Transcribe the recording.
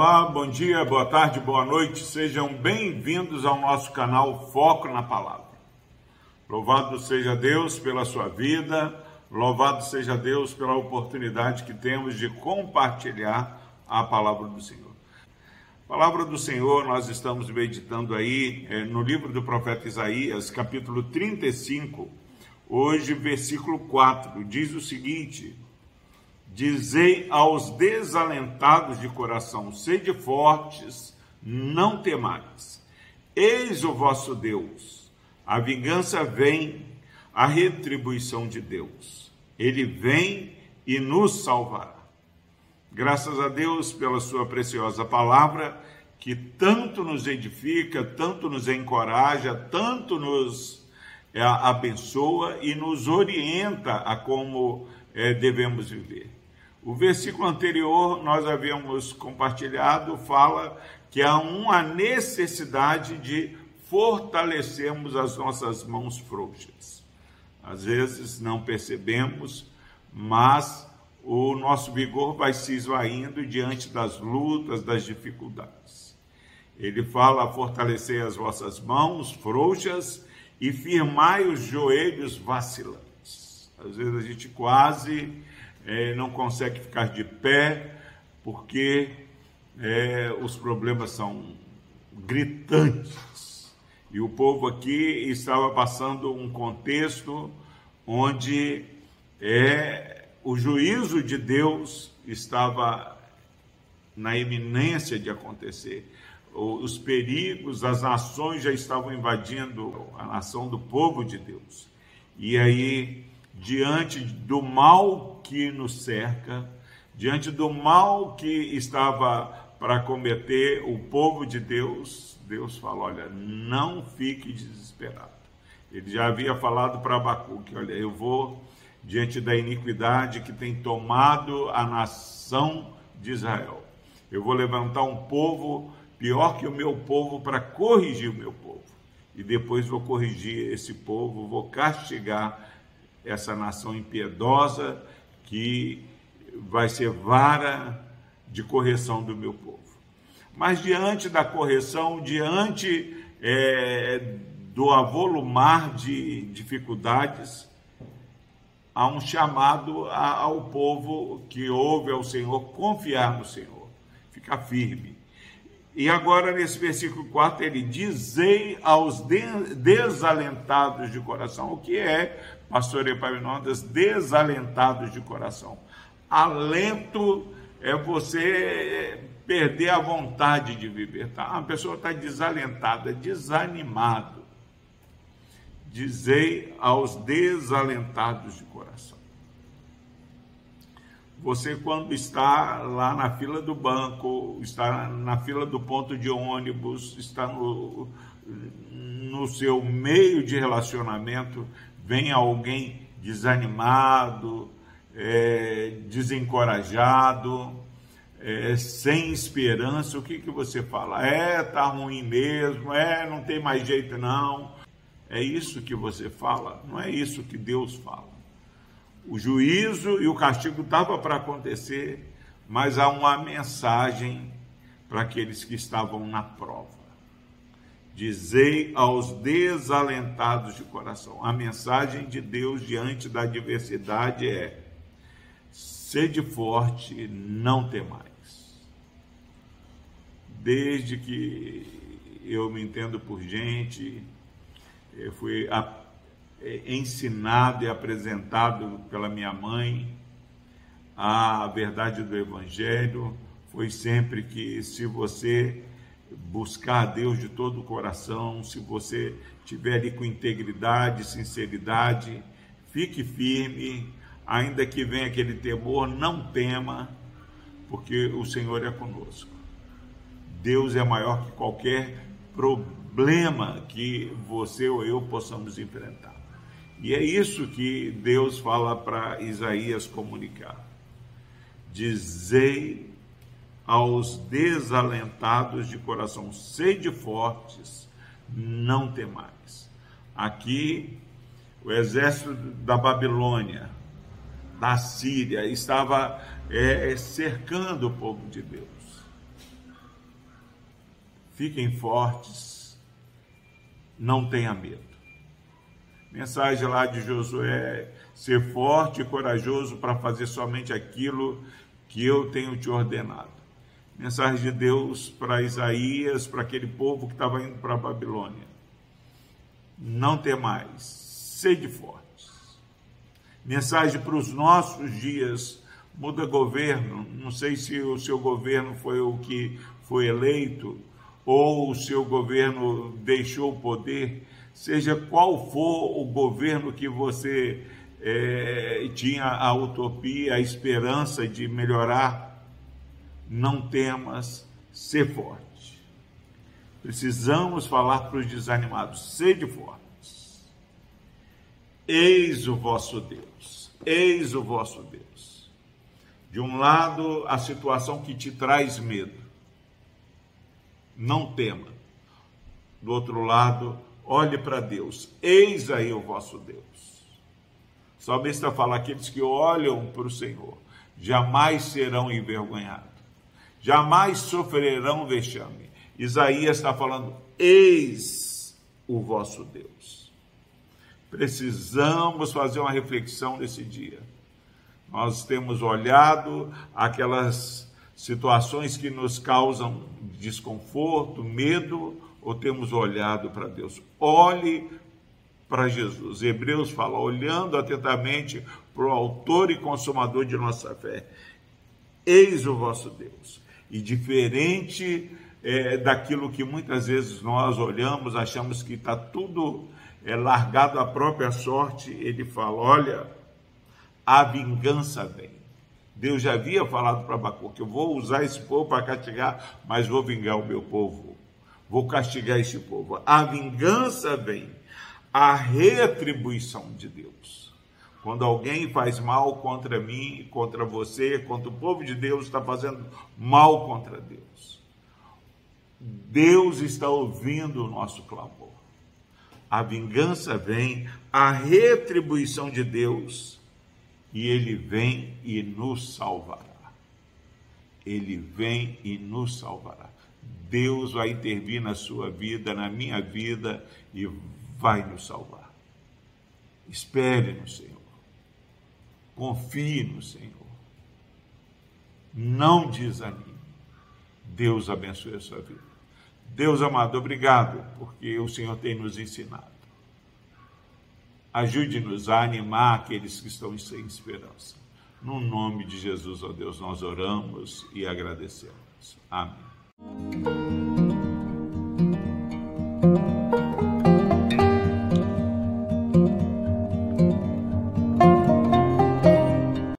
Olá, bom dia, boa tarde, boa noite, sejam bem-vindos ao nosso canal Foco na Palavra. Louvado seja Deus pela sua vida, louvado seja Deus pela oportunidade que temos de compartilhar a palavra do Senhor. Palavra do Senhor, nós estamos meditando aí é, no livro do profeta Isaías, capítulo 35, hoje, versículo 4, diz o seguinte Dizei aos desalentados de coração: sede fortes, não temais. Eis o vosso Deus. A vingança vem, a retribuição de Deus. Ele vem e nos salvará. Graças a Deus pela sua preciosa palavra, que tanto nos edifica, tanto nos encoraja, tanto nos é, abençoa e nos orienta a como é, devemos viver. O versículo anterior, nós havíamos compartilhado, fala que há uma necessidade de fortalecermos as nossas mãos frouxas. Às vezes não percebemos, mas o nosso vigor vai se esvaindo diante das lutas, das dificuldades. Ele fala: fortalecer as vossas mãos frouxas e firmai os joelhos vacilantes. Às vezes a gente quase é, não consegue ficar de pé, porque é, os problemas são gritantes. E o povo aqui estava passando um contexto onde é, o juízo de Deus estava na iminência de acontecer. Os perigos, as nações já estavam invadindo a nação do povo de Deus. E aí, diante do mal que nos cerca, diante do mal que estava para cometer o povo de Deus, Deus fala: olha, não fique desesperado. Ele já havia falado para Abacuque: olha, eu vou diante da iniquidade que tem tomado a nação de Israel. Eu vou levantar um povo pior que o meu povo para corrigir o meu povo. E depois vou corrigir esse povo, vou castigar essa nação impiedosa que vai ser vara de correção do meu povo. Mas diante da correção, diante é, do avolumar de dificuldades, há um chamado ao povo que ouve ao Senhor confiar no Senhor, ficar firme. E agora, nesse versículo 4, ele dizei aos desalentados de coração, o que é pastor Epaminondas, desalentados de coração. Alento é você perder a vontade de viver. Tá? Uma pessoa está desalentada, desanimado. Dizei aos desalentados de coração. Você, quando está lá na fila do banco, está na fila do ponto de ônibus, está no, no seu meio de relacionamento, vem alguém desanimado, é, desencorajado, é, sem esperança, o que, que você fala? É, tá ruim mesmo, é, não tem mais jeito não. É isso que você fala, não é isso que Deus fala. O juízo e o castigo estava para acontecer, mas há uma mensagem para aqueles que estavam na prova. Dizei aos desalentados de coração. A mensagem de Deus diante da adversidade é: sede forte, não temais. Desde que eu me entendo por gente, eu fui é, ensinado e apresentado pela minha mãe a verdade do Evangelho foi sempre que se você buscar a Deus de todo o coração, se você tiver ali com integridade, sinceridade, fique firme, ainda que venha aquele temor, não tema, porque o Senhor é conosco. Deus é maior que qualquer problema que você ou eu possamos enfrentar. E é isso que Deus fala para Isaías comunicar. Dizei aos desalentados de coração, sede fortes, não temais. Aqui, o exército da Babilônia, da Síria, estava é, cercando o povo de Deus. fiquem fortes, não tenha medo. Mensagem lá de Josué: ser forte e corajoso para fazer somente aquilo que eu tenho te ordenado. Mensagem de Deus para Isaías, para aquele povo que estava indo para a Babilônia. Não temais, sede fortes. Mensagem para os nossos dias, muda governo. Não sei se o seu governo foi o que foi eleito ou o seu governo deixou o poder, seja qual for o governo que você é, tinha a utopia, a esperança de melhorar, não temas, ser forte. Precisamos falar para os desanimados: sede fortes. Eis o vosso Deus, eis o vosso Deus. De um lado, a situação que te traz medo, não tema. Do outro lado, olhe para Deus, eis aí o vosso Deus. Salmista fala: aqueles que olham para o Senhor jamais serão envergonhados, jamais sofrerão vexame. Isaías está falando: eis o vosso Deus. Precisamos fazer uma reflexão nesse dia. Nós temos olhado aquelas situações que nos causam desconforto, medo, ou temos olhado para Deus? Olhe para Jesus. Hebreus fala, olhando atentamente para o autor e consumador de nossa fé. Eis o vosso Deus. E diferente é, daquilo que muitas vezes nós olhamos, achamos que está tudo é, largado à própria sorte, ele fala: olha, a vingança vem. Deus já havia falado para Abacuque: eu vou usar esse povo para castigar, mas vou vingar o meu povo. Vou castigar esse povo. A vingança vem a retribuição de Deus. Quando alguém faz mal contra mim, contra você, contra o povo de Deus, está fazendo mal contra Deus. Deus está ouvindo o nosso clamor. A vingança vem, a retribuição de Deus, e Ele vem e nos salvará. Ele vem e nos salvará. Deus vai intervir na sua vida, na minha vida, e vai nos salvar. Espere no Senhor. Confie no Senhor. Não desanime. Deus abençoe a sua vida. Deus amado, obrigado, porque o Senhor tem nos ensinado. Ajude-nos a animar aqueles que estão sem esperança. No nome de Jesus, ó Deus, nós oramos e agradecemos. Amém. Música